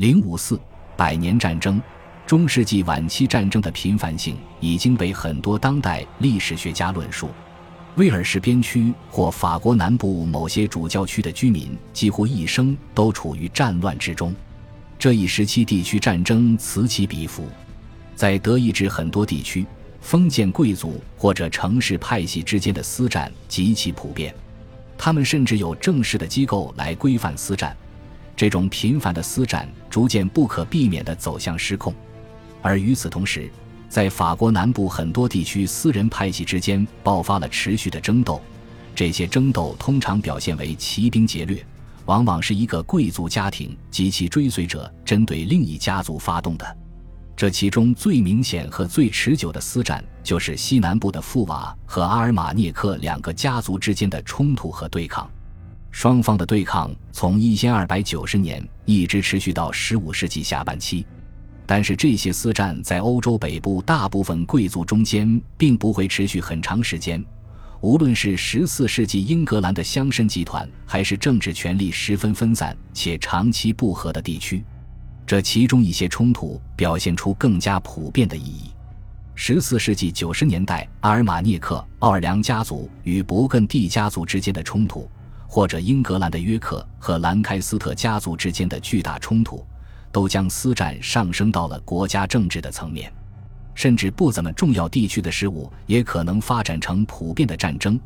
零五四百年战争，中世纪晚期战争的频繁性已经被很多当代历史学家论述。威尔士边区或法国南部某些主教区的居民几乎一生都处于战乱之中。这一时期地区战争此起彼伏，在德意志很多地区，封建贵族或者城市派系之间的私战极其普遍，他们甚至有正式的机构来规范私战。这种频繁的私战逐渐不可避免地走向失控，而与此同时，在法国南部很多地区，私人派系之间爆发了持续的争斗。这些争斗通常表现为骑兵劫掠，往往是一个贵族家庭及其追随者针对另一家族发动的。这其中最明显和最持久的私战，就是西南部的富瓦和阿尔马涅克两个家族之间的冲突和对抗。双方的对抗从一千二百九十年一直持续到十五世纪下半期。但是这些私战在欧洲北部大部分贵族中间并不会持续很长时间，无论是十四世纪英格兰的乡绅集团，还是政治权力十分分散且长期不和的地区，这其中一些冲突表现出更加普遍的意义。十四世纪九十年代，阿尔马涅克奥尔良家族与勃艮第家族之间的冲突，或者英格兰的约克和兰开斯特家族之间的巨大冲突。都将私战上升到了国家政治的层面，甚至不怎么重要地区的事务也可能发展成普遍的战争，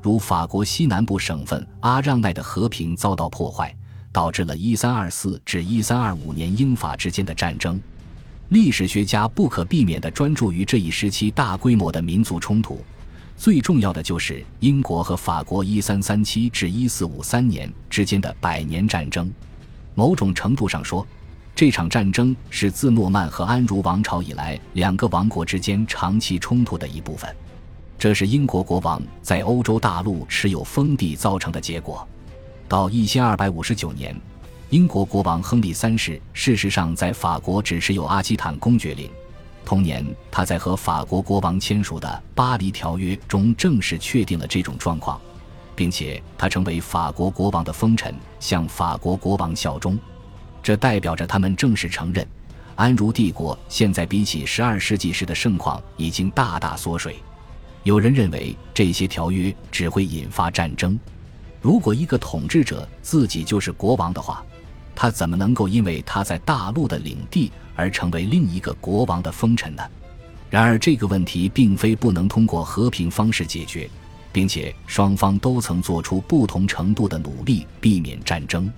如法国西南部省份阿让奈的和平遭到破坏，导致了1324至1325年英法之间的战争。历史学家不可避免地专注于这一时期大规模的民族冲突，最重要的就是英国和法国1337至1453年之间的百年战争。某种程度上说，这场战争是自诺曼和安茹王朝以来两个王国之间长期冲突的一部分，这是英国国王在欧洲大陆持有封地造成的结果。到一千二百五十九年，英国国王亨利三世事实上在法国只持有阿基坦公爵领。同年，他在和法国国王签署的《巴黎条约》中正式确定了这种状况，并且他成为法国国王的封臣，向法国国王效忠。这代表着他们正式承认，安茹帝国现在比起十二世纪时的盛况已经大大缩水。有人认为这些条约只会引发战争。如果一个统治者自己就是国王的话，他怎么能够因为他在大陆的领地而成为另一个国王的封臣呢？然而，这个问题并非不能通过和平方式解决，并且双方都曾做出不同程度的努力避免战争。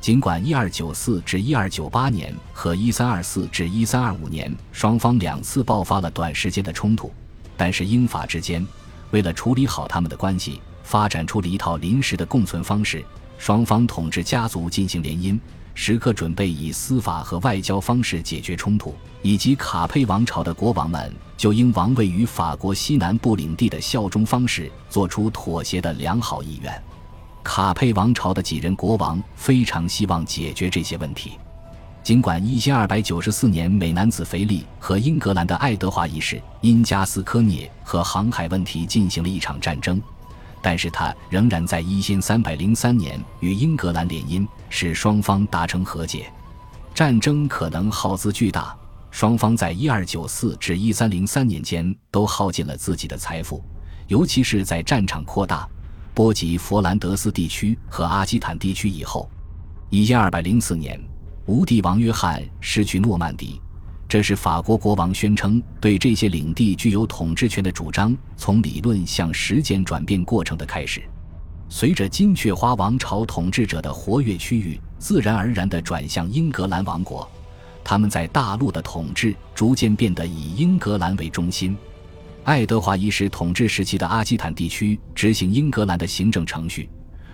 尽管一二九四至一二九八年和一三二四至一三二五年双方两次爆发了短时间的冲突，但是英法之间为了处理好他们的关系，发展出了一套临时的共存方式。双方统治家族进行联姻，时刻准备以司法和外交方式解决冲突，以及卡佩王朝的国王们就应王位于法国西南部领地的效忠方式做出妥协的良好意愿。卡佩王朝的几任国王非常希望解决这些问题。尽管一千二百九十四年美男子腓力和英格兰的爱德华一世因加斯科涅和航海问题进行了一场战争，但是他仍然在一千三百零三年与英格兰联姻，使双方达成和解。战争可能耗资巨大，双方在一二九四至一三零三年间都耗尽了自己的财富，尤其是在战场扩大。波及佛兰德斯地区和阿基坦地区以后，一千二百零四年，无帝王约翰失去诺曼底，这是法国国王宣称对这些领地具有统治权的主张从理论向实践转变过程的开始。随着金雀花王朝统治者的活跃区域自然而然地转向英格兰王国，他们在大陆的统治逐渐变得以英格兰为中心。爱德华一世统治时期的阿基坦地区执行英格兰的行政程序，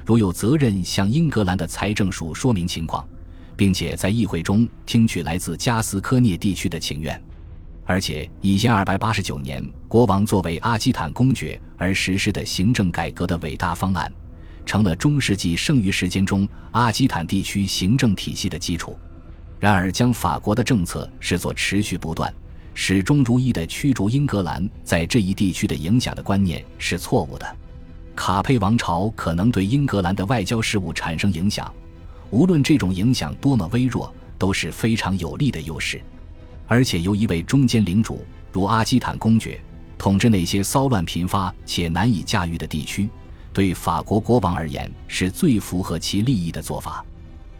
如有责任向英格兰的财政署说明情况，并且在议会中听取来自加斯科涅地区的请愿。而且，一千二百八十九年，国王作为阿基坦公爵而实施的行政改革的伟大方案，成了中世纪剩余时间中阿基坦地区行政体系的基础。然而，将法国的政策视作持续不断。始终如一的驱逐英格兰在这一地区的影响的观念是错误的。卡佩王朝可能对英格兰的外交事务产生影响，无论这种影响多么微弱，都是非常有利的优势，而且由一位中间领主如阿基坦公爵统治那些骚乱频发且难以驾驭的地区，对法国国王而言是最符合其利益的做法。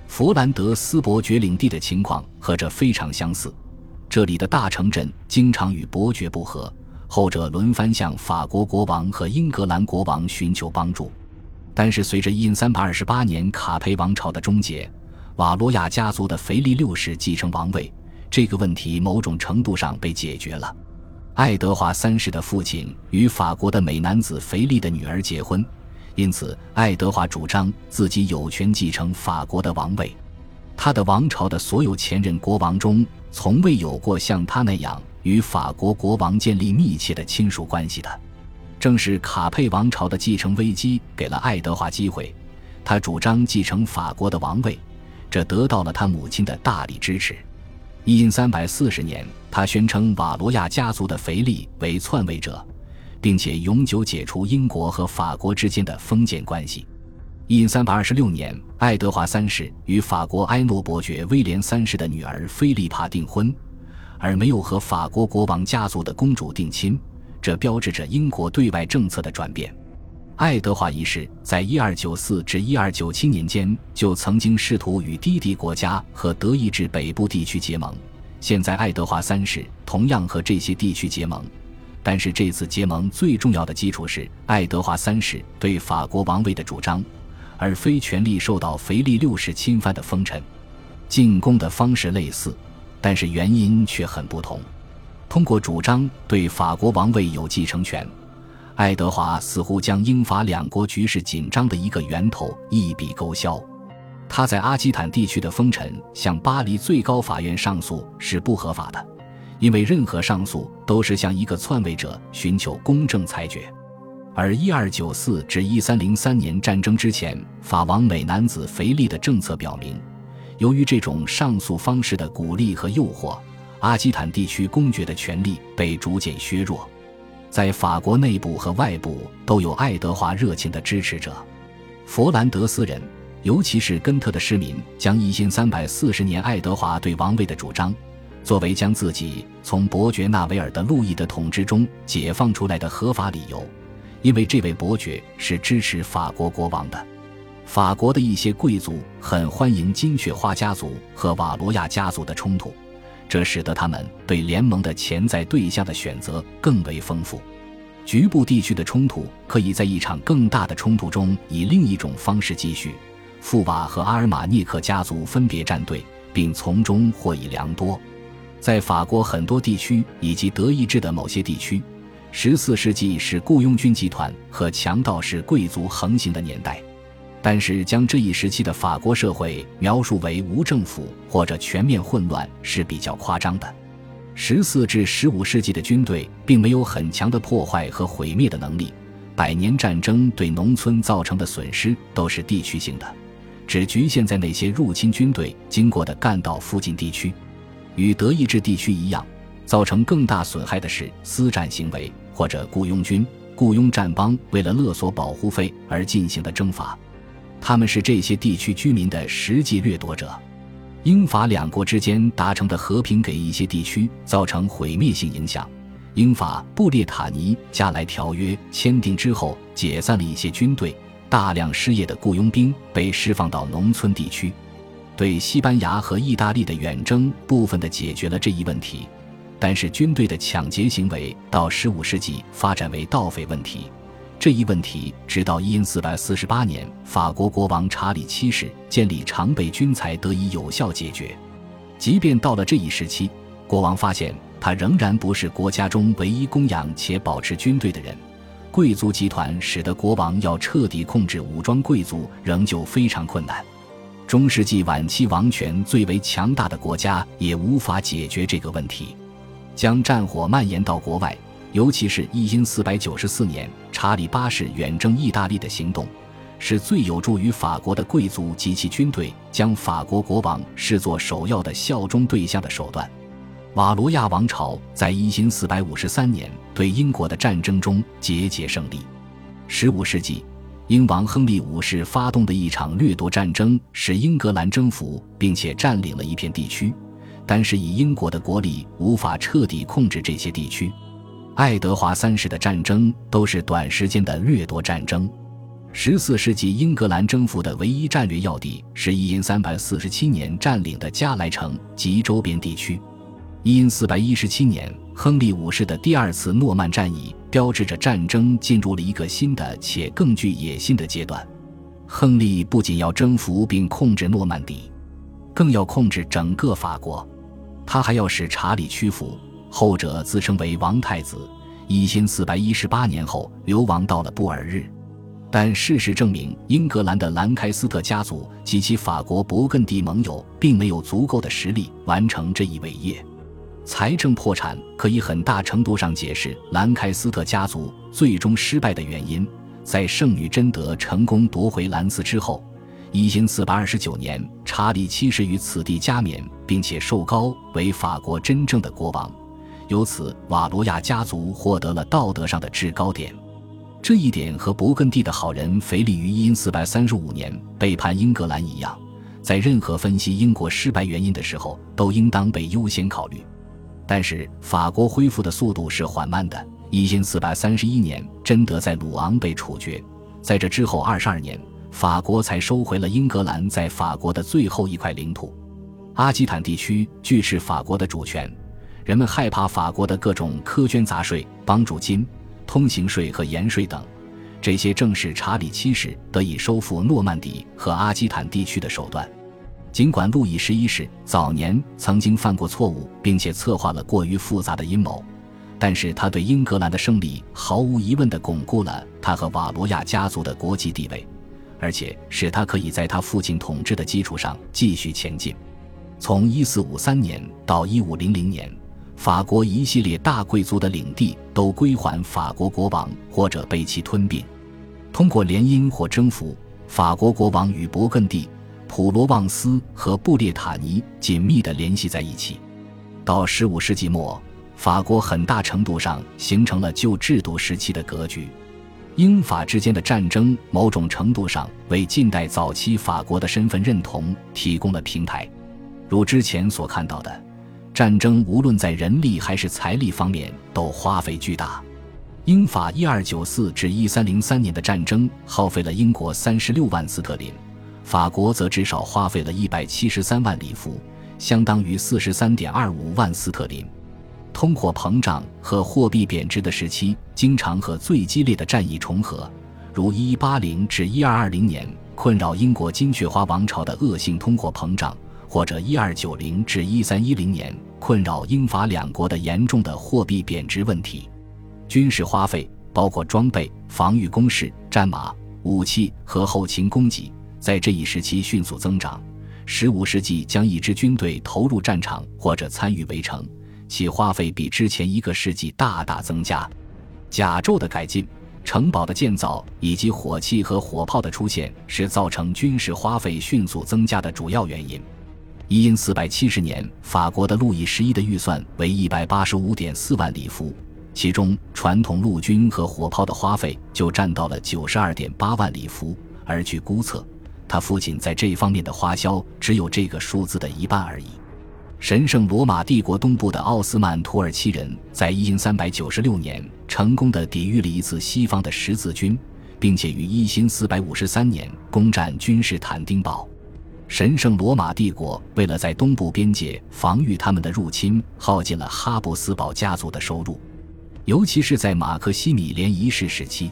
佛兰德斯伯爵领地的情况和这非常相似，这里的大城镇经常与伯爵不和，后者轮番向法国国王和英格兰国王寻求帮助。但是，随着印三百二十八年卡佩王朝的终结，瓦罗亚家族的腓力六世继承王位，这个问题某种程度上被解决了。爱德华三世的父亲与法国的美男子腓力的女儿结婚，因此爱德华主张自己有权继承法国的王位。他的王朝的所有前任国王中，从未有过像他那样与法国国王建立密切的亲属关系的。正是卡佩王朝的继承危机给了爱德华机会，他主张继承法国的王位，这得到了他母亲的大力支持。因三百四十年，他宣称瓦罗亚家族的腓力为篡位者，并且永久解除英国和法国之间的封建关系。因三百二十六年，爱德华三世与法国埃诺伯爵威廉三世的女儿菲利帕订婚，而没有和法国国王家族的公主定亲。这标志着英国对外政策的转变。爱德华一世在一二九四至一二九七年间就曾经试图与低地国家和德意志北部地区结盟，现在爱德华三世同样和这些地区结盟，但是这次结盟最重要的基础是爱德华三世对法国王位的主张，而非权力受到腓力六世侵犯的封臣。进攻的方式类似，但是原因却很不同。通过主张对法国王位有继承权，爱德华似乎将英法两国局势紧张的一个源头一笔勾销。他在阿基坦地区的封臣向巴黎最高法院上诉是不合法的，因为任何上诉都是向一个篡位者寻求公正裁决。而一二九四至一三零三年战争之前，法王美男子腓力的政策表明，由于这种上诉方式的鼓励和诱惑。阿基坦地区公爵的权力被逐渐削弱，在法国内部和外部都有爱德华热情的支持者。佛兰德斯人，尤其是根特的市民，将一千三百四十年爱德华对王位的主张，作为将自己从伯爵纳维尔的路易的统治中解放出来的合法理由，因为这位伯爵是支持法国国王的。法国的一些贵族很欢迎金雀花家族和瓦罗亚家族的冲突。这使得他们对联盟的潜在对象的选择更为丰富。局部地区的冲突可以在一场更大的冲突中以另一种方式继续。富瓦和阿尔马涅克家族分别站队，并从中获益良多。在法国很多地区以及德意志的某些地区，十四世纪是雇佣军集团和强盗式贵族横行的年代。但是，将这一时期的法国社会描述为无政府或者全面混乱是比较夸张的。十四至十五世纪的军队并没有很强的破坏和毁灭的能力，百年战争对农村造成的损失都是地区性的，只局限在那些入侵军队经过的干道附近地区。与德意志地区一样，造成更大损害的是私战行为或者雇佣军、雇佣战帮为了勒索保护费而进行的征伐。他们是这些地区居民的实际掠夺者。英法两国之间达成的和平给一些地区造成毁灭性影响。英法布列塔尼加莱条约签订之后，解散了一些军队，大量失业的雇佣兵被释放到农村地区。对西班牙和意大利的远征部分的解决了这一问题，但是军队的抢劫行为到十五世纪发展为盗匪问题。这一问题直到一四四十八年，法国国王查理七世建立常备军才得以有效解决。即便到了这一时期，国王发现他仍然不是国家中唯一供养且保持军队的人。贵族集团使得国王要彻底控制武装贵族仍旧非常困难。中世纪晚期王权最为强大的国家也无法解决这个问题，将战火蔓延到国外。尤其是一因四百九四年查理八世远征意大利的行动，是最有助于法国的贵族及其军队将法国国王视作首要的效忠对象的手段。瓦罗亚王朝在一因四百五十三年对英国的战争中节节胜利。十五世纪，英王亨利五世发动的一场掠夺战争，使英格兰征服并且占领了一片地区，但是以英国的国力无法彻底控制这些地区。爱德华三世的战争都是短时间的掠夺战争。十四世纪英格兰征服的唯一战略要地是伊因三百四十七年占领的加莱城及周边地区。伊因四百一十七年，亨利五世的第二次诺曼战役标志着战争进入了一个新的且更具野心的阶段。亨利不仅要征服并控制诺曼底，更要控制整个法国。他还要使查理屈服，后者自称为王太子。一因四百一十八年后流亡到了布尔日。但事实证明，英格兰的兰开斯特家族及其法国勃艮第盟友并没有足够的实力完成这一伟业。财政破产可以很大程度上解释兰开斯特家族最终失败的原因。在圣女贞德成功夺回兰斯之后，一因四百二十九年，查理七世于此地加冕，并且受高为法国真正的国王，由此瓦罗亚家族获得了道德上的制高点。这一点和勃艮第的好人腓力于因四百三十五年背叛英格兰一样，在任何分析英国失败原因的时候，都应当被优先考虑。但是法国恢复的速度是缓慢的。一因四百三十一年，贞德在鲁昂被处决，在这之后二十二年，法国才收回了英格兰在法国的最后一块领土。阿基坦地区拒斥法国的主权，人们害怕法国的各种苛捐杂税、帮助金。通行税和盐税等，这些正是查理七世得以收复诺曼底和阿基坦地区的手段。尽管路易十一世早年曾经犯过错误，并且策划了过于复杂的阴谋，但是他对英格兰的胜利毫无疑问地巩固了他和瓦罗亚家族的国际地位，而且使他可以在他父亲统治的基础上继续前进。从1453年到1500年。法国一系列大贵族的领地都归还法国国王，或者被其吞并。通过联姻或征服，法国国王与勃艮第、普罗旺斯和布列塔尼紧密地联系在一起。到15世纪末，法国很大程度上形成了旧制度时期的格局。英法之间的战争，某种程度上为近代早期法国的身份认同提供了平台。如之前所看到的。战争无论在人力还是财力方面都花费巨大。英法一二九四至一三零三年的战争耗费了英国三十六万斯特林，法国则至少花费了一百七十三万里弗，相当于四十三点二五万斯特林。通货膨胀和货币贬值的时期经常和最激烈的战役重合，如一八零至一二二零年困扰英国金雀花王朝的恶性通货膨胀。或者一二九零至一三一零年困扰英法两国的严重的货币贬值问题，军事花费包括装备、防御工事、战马、武器和后勤供给，在这一时期迅速增长。十五世纪将一支军队投入战场或者参与围城，其花费比之前一个世纪大大增加。甲胄的改进、城堡的建造以及火器和火炮的出现，是造成军事花费迅速增加的主要原因。一因四百七十年，法国的路易十一的预算为一百八十五点四万里弗，其中传统陆军和火炮的花费就占到了九十二点八万里弗，而据估测，他父亲在这方面的花销只有这个数字的一半而已。神圣罗马帝国东部的奥斯曼土耳其人在一因三百九十六年成功的抵御了一次西方的十字军，并且于一因四百五十三年攻占君士坦丁堡。神圣罗马帝国为了在东部边界防御他们的入侵，耗尽了哈布斯堡家族的收入，尤其是在马克西米连一世时期，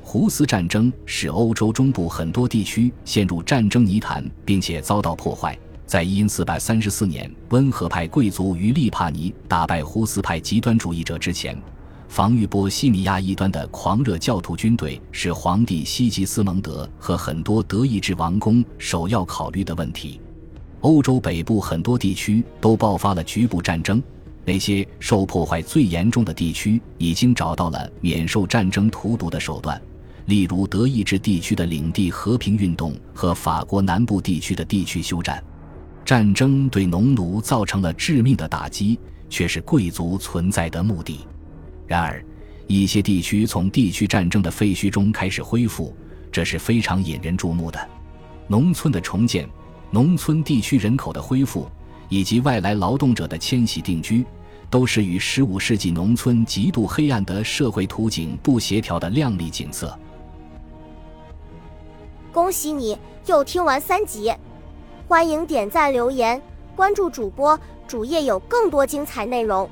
胡斯战争使欧洲中部很多地区陷入战争泥潭，并且遭到破坏。在一四三四年，温和派贵族于利帕尼打败胡斯派极端主义者之前。防御波西米亚一端的狂热教徒军队是皇帝西吉斯蒙德和很多德意志王公首要考虑的问题。欧洲北部很多地区都爆发了局部战争，那些受破坏最严重的地区已经找到了免受战争荼毒的手段，例如德意志地区的领地和平运动和法国南部地区的地区休战。战争对农奴造成了致命的打击，却是贵族存在的目的。然而，一些地区从地区战争的废墟中开始恢复，这是非常引人注目的。农村的重建、农村地区人口的恢复以及外来劳动者的迁徙定居，都是与15世纪农村极度黑暗的社会图景不协调的亮丽景色。恭喜你又听完三集，欢迎点赞、留言、关注主播，主页有更多精彩内容。